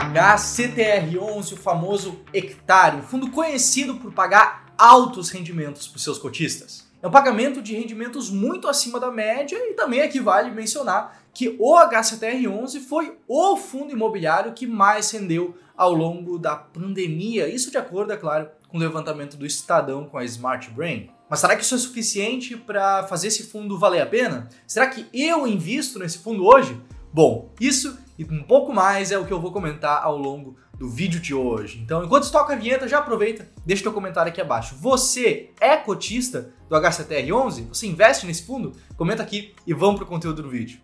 HCTR11, o famoso hectare, um fundo conhecido por pagar altos rendimentos para os seus cotistas. É um pagamento de rendimentos muito acima da média e também equivale mencionar que o HCTR11 foi o fundo imobiliário que mais rendeu ao longo da pandemia. Isso de acordo, é claro, com o levantamento do Estadão com a Smart Brain. Mas será que isso é suficiente para fazer esse fundo valer a pena? Será que eu invisto nesse fundo hoje? Bom, isso e um pouco mais é o que eu vou comentar ao longo do vídeo de hoje. Então, enquanto toca a vinheta, já aproveita, deixa teu comentário aqui abaixo. Você é cotista do HCTR11? Você investe nesse fundo? Comenta aqui e vamos pro conteúdo do vídeo.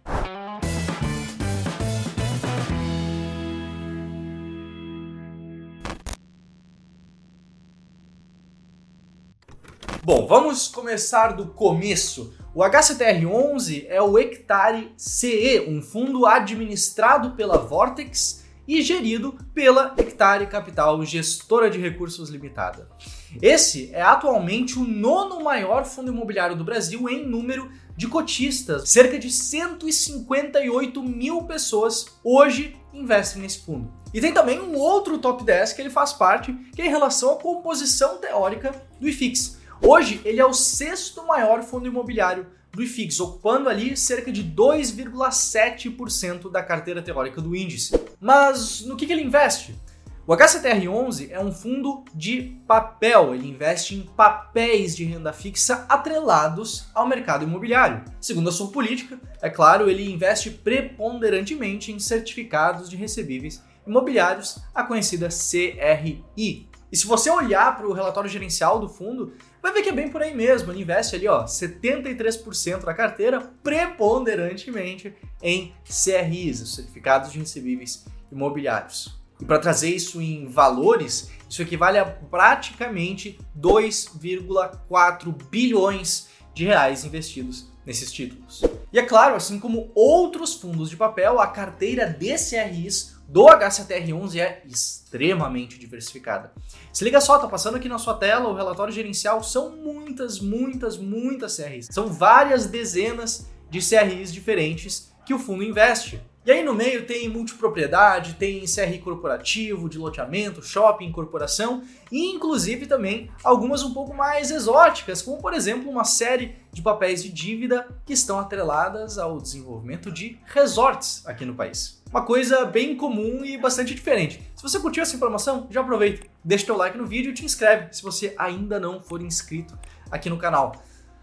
Bom, vamos começar do começo. O HCTR11 é o Hectare CE, um fundo administrado pela Vortex e gerido pela Hectare Capital, gestora de recursos limitada. Esse é atualmente o nono maior fundo imobiliário do Brasil em número de cotistas. Cerca de 158 mil pessoas hoje investem nesse fundo. E tem também um outro top 10 que ele faz parte, que é em relação à composição teórica do IFIX. Hoje, ele é o sexto maior fundo imobiliário do IFIX, ocupando ali cerca de 2,7% da carteira teórica do índice. Mas no que, que ele investe? O HCTR11 é um fundo de papel, ele investe em papéis de renda fixa atrelados ao mercado imobiliário. Segundo a sua política, é claro, ele investe preponderantemente em certificados de recebíveis imobiliários, a conhecida CRI. E se você olhar para o relatório gerencial do fundo, vai ver que é bem por aí mesmo. Ele investe ali, ó, 73% da carteira preponderantemente em CRIs, os certificados de recebíveis imobiliários. E para trazer isso em valores, isso equivale a praticamente 2,4 bilhões de reais investidos nesses títulos. E é claro, assim como outros fundos de papel, a carteira de CRIs do HCTR11 é extremamente diversificada. Se liga só, tá passando aqui na sua tela o relatório gerencial, são muitas, muitas, muitas CRIs. São várias dezenas de CRIs diferentes que o fundo investe. E aí no meio tem multipropriedade, tem CRI corporativo, de loteamento, shopping, corporação e inclusive também algumas um pouco mais exóticas, como por exemplo uma série de papéis de dívida que estão atreladas ao desenvolvimento de resorts aqui no país. Uma coisa bem comum e bastante diferente. Se você curtiu essa informação, já aproveita, deixa teu like no vídeo e te inscreve se você ainda não for inscrito aqui no canal.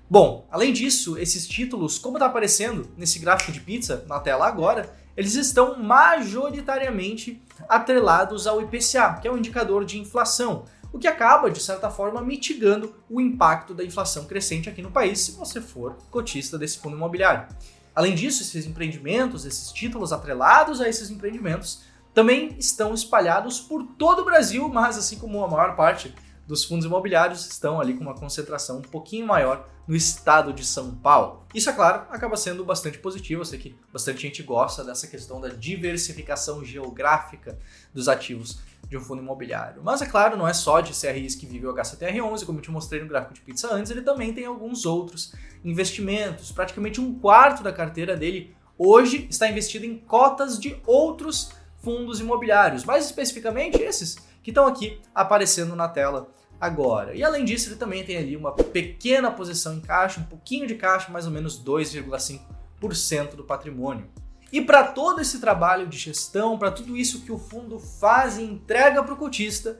Bom, além disso, esses títulos, como está aparecendo nesse gráfico de pizza na tela agora, eles estão majoritariamente atrelados ao IPCA, que é um indicador de inflação, o que acaba, de certa forma, mitigando o impacto da inflação crescente aqui no país se você for cotista desse fundo imobiliário. Além disso, esses empreendimentos, esses títulos atrelados a esses empreendimentos, também estão espalhados por todo o Brasil, mas assim como a maior parte dos fundos imobiliários estão ali com uma concentração um pouquinho maior no estado de São Paulo. Isso, é claro, acaba sendo bastante positivo. Eu sei que bastante gente gosta dessa questão da diversificação geográfica dos ativos de um fundo imobiliário. Mas, é claro, não é só de CRIs que vive o HCTR11, como eu te mostrei no gráfico de pizza antes, ele também tem alguns outros investimentos. Praticamente um quarto da carteira dele hoje está investido em cotas de outros fundos imobiliários, mais especificamente esses que estão aqui aparecendo na tela agora. E além disso, ele também tem ali uma pequena posição em caixa, um pouquinho de caixa, mais ou menos 2,5% do patrimônio. E para todo esse trabalho de gestão, para tudo isso que o fundo faz e entrega para o cotista,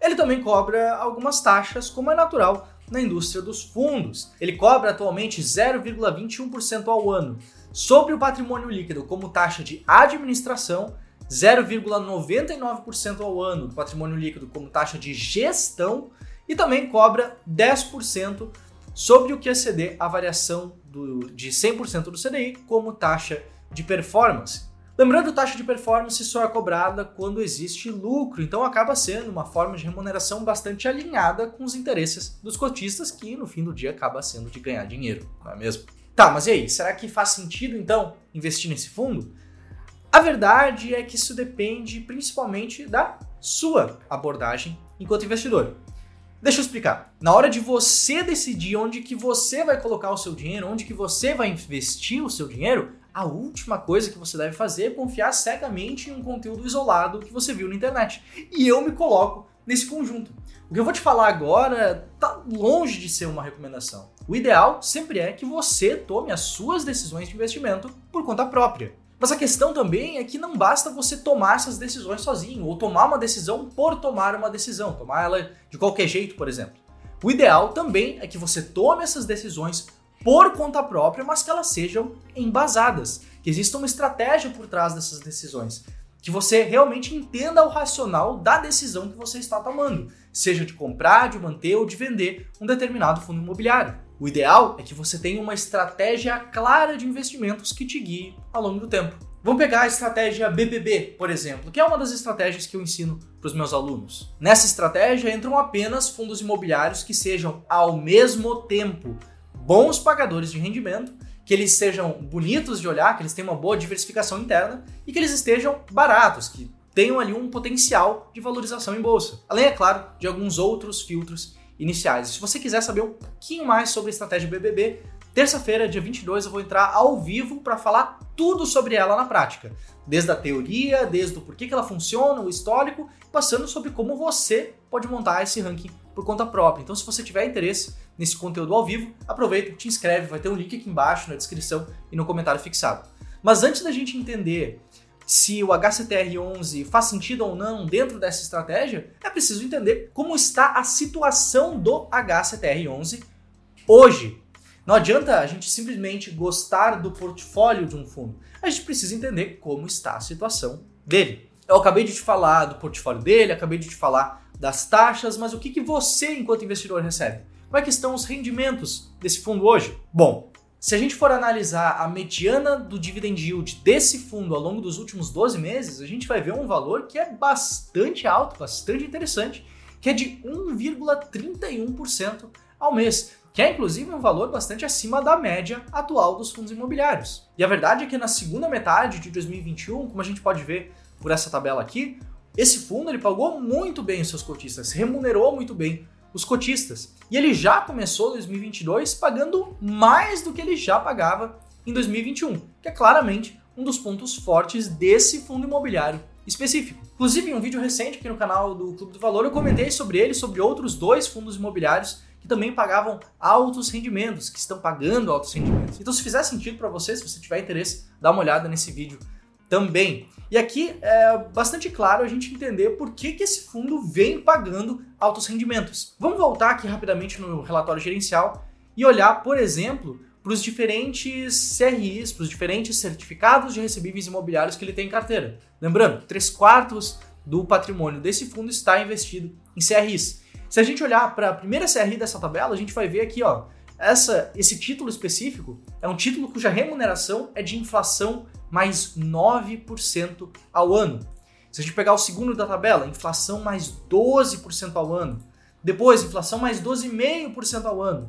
ele também cobra algumas taxas, como é natural na indústria dos fundos. Ele cobra atualmente 0,21% ao ano sobre o patrimônio líquido como taxa de administração 0,99% ao ano do patrimônio líquido como taxa de gestão e também cobra 10% sobre o que exceder a variação do, de 100% do CDI como taxa de performance. Lembrando, taxa de performance só é cobrada quando existe lucro, então acaba sendo uma forma de remuneração bastante alinhada com os interesses dos cotistas, que no fim do dia acaba sendo de ganhar dinheiro, não é mesmo? Tá, mas e aí, será que faz sentido então investir nesse fundo? A verdade é que isso depende principalmente da sua abordagem enquanto investidor. Deixa eu explicar. Na hora de você decidir onde que você vai colocar o seu dinheiro, onde que você vai investir o seu dinheiro, a última coisa que você deve fazer é confiar cegamente em um conteúdo isolado que você viu na internet. E eu me coloco nesse conjunto. O que eu vou te falar agora tá longe de ser uma recomendação. O ideal sempre é que você tome as suas decisões de investimento por conta própria. Mas a questão também é que não basta você tomar essas decisões sozinho, ou tomar uma decisão por tomar uma decisão, tomar ela de qualquer jeito, por exemplo. O ideal também é que você tome essas decisões por conta própria, mas que elas sejam embasadas, que exista uma estratégia por trás dessas decisões, que você realmente entenda o racional da decisão que você está tomando, seja de comprar, de manter ou de vender um determinado fundo imobiliário. O ideal é que você tenha uma estratégia clara de investimentos que te guie ao longo do tempo. Vamos pegar a estratégia BBB, por exemplo, que é uma das estratégias que eu ensino para os meus alunos. Nessa estratégia entram apenas fundos imobiliários que sejam ao mesmo tempo bons pagadores de rendimento, que eles sejam bonitos de olhar, que eles tenham uma boa diversificação interna e que eles estejam baratos, que tenham ali um potencial de valorização em bolsa. Além, é claro, de alguns outros filtros iniciais. Se você quiser saber um pouquinho mais sobre a estratégia BBB, terça-feira, dia 22, eu vou entrar ao vivo para falar tudo sobre ela na prática. Desde a teoria, desde o porquê que ela funciona, o histórico, passando sobre como você pode montar esse ranking por conta própria. Então, se você tiver interesse nesse conteúdo ao vivo, aproveita, te inscreve, vai ter um link aqui embaixo na descrição e no comentário fixado. Mas antes da gente entender se o HCTR11 faz sentido ou não dentro dessa estratégia, é preciso entender como está a situação do HCTR11 hoje. Não adianta a gente simplesmente gostar do portfólio de um fundo. A gente precisa entender como está a situação dele. Eu acabei de te falar do portfólio dele, acabei de te falar das taxas, mas o que, que você, enquanto investidor, recebe? Como é que estão os rendimentos desse fundo hoje? Bom, se a gente for analisar a mediana do dividend yield desse fundo ao longo dos últimos 12 meses, a gente vai ver um valor que é bastante alto, bastante interessante, que é de 1,31% ao mês, que é inclusive um valor bastante acima da média atual dos fundos imobiliários. E a verdade é que na segunda metade de 2021, como a gente pode ver por essa tabela aqui, esse fundo ele pagou muito bem os seus cotistas, remunerou muito bem os cotistas. E ele já começou 2022 pagando mais do que ele já pagava em 2021, que é claramente um dos pontos fortes desse fundo imobiliário específico. Inclusive, em um vídeo recente aqui no canal do Clube do Valor, eu comentei sobre ele, sobre outros dois fundos imobiliários que também pagavam altos rendimentos, que estão pagando altos rendimentos. Então, se fizer sentido para você, se você tiver interesse, dá uma olhada nesse vídeo também. E aqui é bastante claro a gente entender por que, que esse fundo vem pagando altos rendimentos. Vamos voltar aqui rapidamente no relatório gerencial e olhar, por exemplo, para os diferentes CRIs, para os diferentes certificados de recebíveis imobiliários que ele tem em carteira. Lembrando, 3 quartos do patrimônio desse fundo está investido em CRIs. Se a gente olhar para a primeira CRI dessa tabela, a gente vai ver aqui, ó, essa, esse título específico é um título cuja remuneração é de inflação mais 9% ao ano. Se a gente pegar o segundo da tabela, inflação mais 12% ao ano. Depois, inflação mais 12,5% ao ano.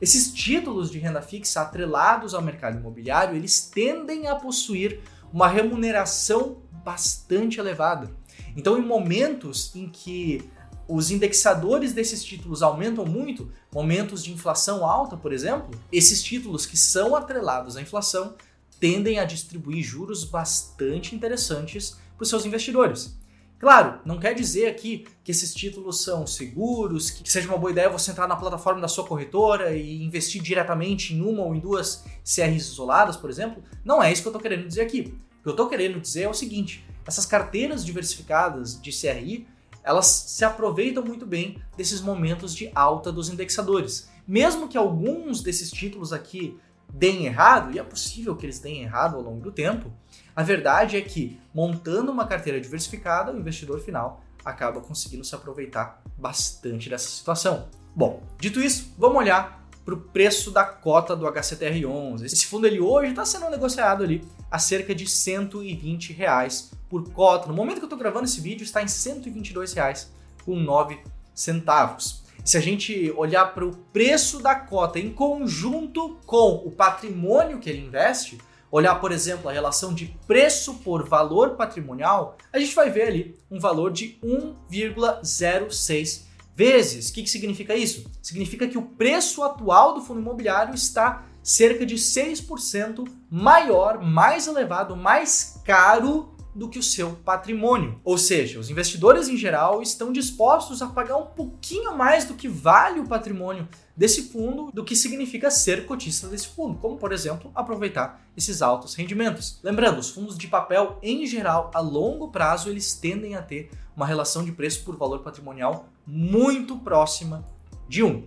Esses títulos de renda fixa atrelados ao mercado imobiliário, eles tendem a possuir uma remuneração bastante elevada. Então, em momentos em que os indexadores desses títulos aumentam muito, momentos de inflação alta, por exemplo, esses títulos que são atrelados à inflação tendem a distribuir juros bastante interessantes para os seus investidores. Claro, não quer dizer aqui que esses títulos são seguros, que seja uma boa ideia você entrar na plataforma da sua corretora e investir diretamente em uma ou em duas CRs isoladas, por exemplo. Não é isso que eu estou querendo dizer aqui. O que eu estou querendo dizer é o seguinte: essas carteiras diversificadas de CRI elas se aproveitam muito bem desses momentos de alta dos indexadores. Mesmo que alguns desses títulos aqui deem errado, e é possível que eles deem errado ao longo do tempo, a verdade é que montando uma carteira diversificada, o investidor final acaba conseguindo se aproveitar bastante dessa situação. Bom, dito isso, vamos olhar para o preço da cota do HCTR11. Esse fundo ele hoje está sendo negociado ali a cerca de 120 reais por cota. No momento que eu estou gravando esse vídeo, está em 122 reais com 9 centavos. Se a gente olhar para o preço da cota em conjunto com o patrimônio que ele investe, olhar, por exemplo, a relação de preço por valor patrimonial, a gente vai ver ali um valor de 1,06 vezes. O que, que significa isso? Significa que o preço atual do fundo imobiliário está cerca de 6% maior, mais elevado, mais caro do que o seu patrimônio. Ou seja, os investidores em geral estão dispostos a pagar um pouquinho mais do que vale o patrimônio desse fundo, do que significa ser cotista desse fundo, como por exemplo, aproveitar esses altos rendimentos. Lembrando, os fundos de papel em geral, a longo prazo, eles tendem a ter uma relação de preço por valor patrimonial muito próxima de 1.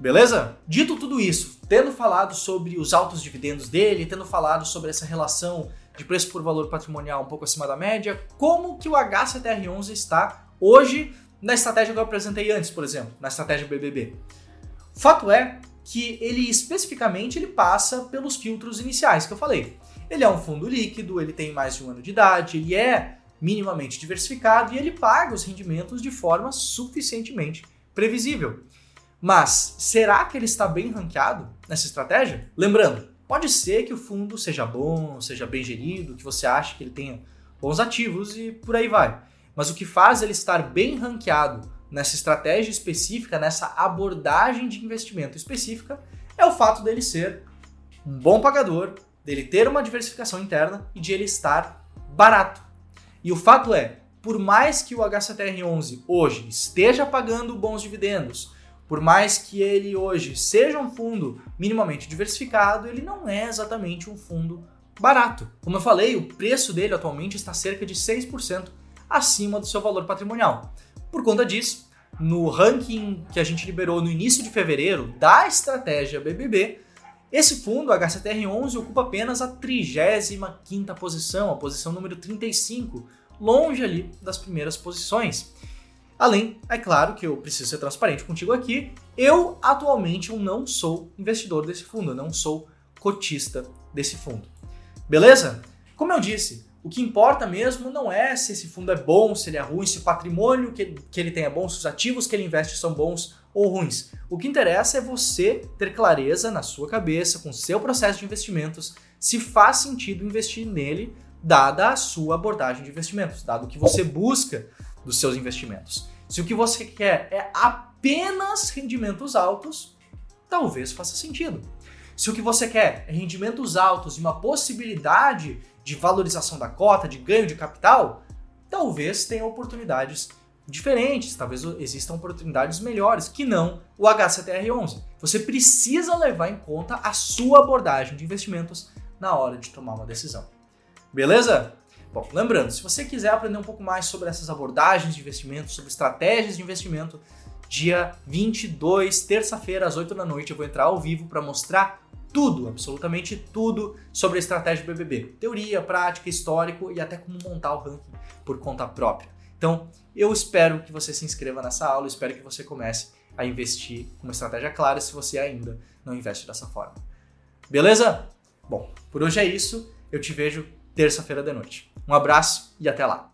Beleza? Dito tudo isso, tendo falado sobre os altos dividendos dele, tendo falado sobre essa relação de preço por valor patrimonial um pouco acima da média, como que o HCTR11 está hoje na estratégia que eu apresentei antes, por exemplo, na estratégia BBB. Fato é que ele especificamente ele passa pelos filtros iniciais que eu falei. Ele é um fundo líquido, ele tem mais de um ano de idade, ele é minimamente diversificado e ele paga os rendimentos de forma suficientemente previsível. Mas será que ele está bem ranqueado nessa estratégia? Lembrando, pode ser que o fundo seja bom, seja bem gerido, que você ache que ele tenha bons ativos e por aí vai. Mas o que faz ele estar bem ranqueado nessa estratégia específica, nessa abordagem de investimento específica, é o fato dele ser um bom pagador, dele ter uma diversificação interna e de ele estar barato. E o fato é, por mais que o HCTR11 hoje esteja pagando bons dividendos, por mais que ele hoje seja um fundo minimamente diversificado, ele não é exatamente um fundo barato. Como eu falei, o preço dele atualmente está cerca de 6% acima do seu valor patrimonial. Por conta disso, no ranking que a gente liberou no início de fevereiro da estratégia BBB, esse fundo, HCTR11, ocupa apenas a 35ª posição, a posição número 35, longe ali das primeiras posições. Além, é claro que eu preciso ser transparente contigo aqui, eu atualmente eu não sou investidor desse fundo, eu não sou cotista desse fundo. Beleza? Como eu disse, o que importa mesmo não é se esse fundo é bom, se ele é ruim, se o patrimônio que, que ele tem é bom, se os ativos que ele investe são bons ou ruins. O que interessa é você ter clareza na sua cabeça, com o seu processo de investimentos, se faz sentido investir nele, dada a sua abordagem de investimentos, dado o que você busca dos seus investimentos. Se o que você quer é apenas rendimentos altos, talvez faça sentido. Se o que você quer é rendimentos altos e uma possibilidade de valorização da cota, de ganho de capital, talvez tenha oportunidades diferentes, talvez existam oportunidades melhores que não o HCTR11. Você precisa levar em conta a sua abordagem de investimentos na hora de tomar uma decisão. Beleza? Bom, lembrando, se você quiser aprender um pouco mais sobre essas abordagens de investimento, sobre estratégias de investimento, dia 22, terça-feira, às 8 da noite, eu vou entrar ao vivo para mostrar tudo, absolutamente tudo sobre a estratégia do BBB. Teoria, prática, histórico e até como montar o ranking por conta própria. Então, eu espero que você se inscreva nessa aula, espero que você comece a investir com uma estratégia clara se você ainda não investe dessa forma. Beleza? Bom, por hoje é isso. Eu te vejo terça-feira de noite. Um abraço e até lá!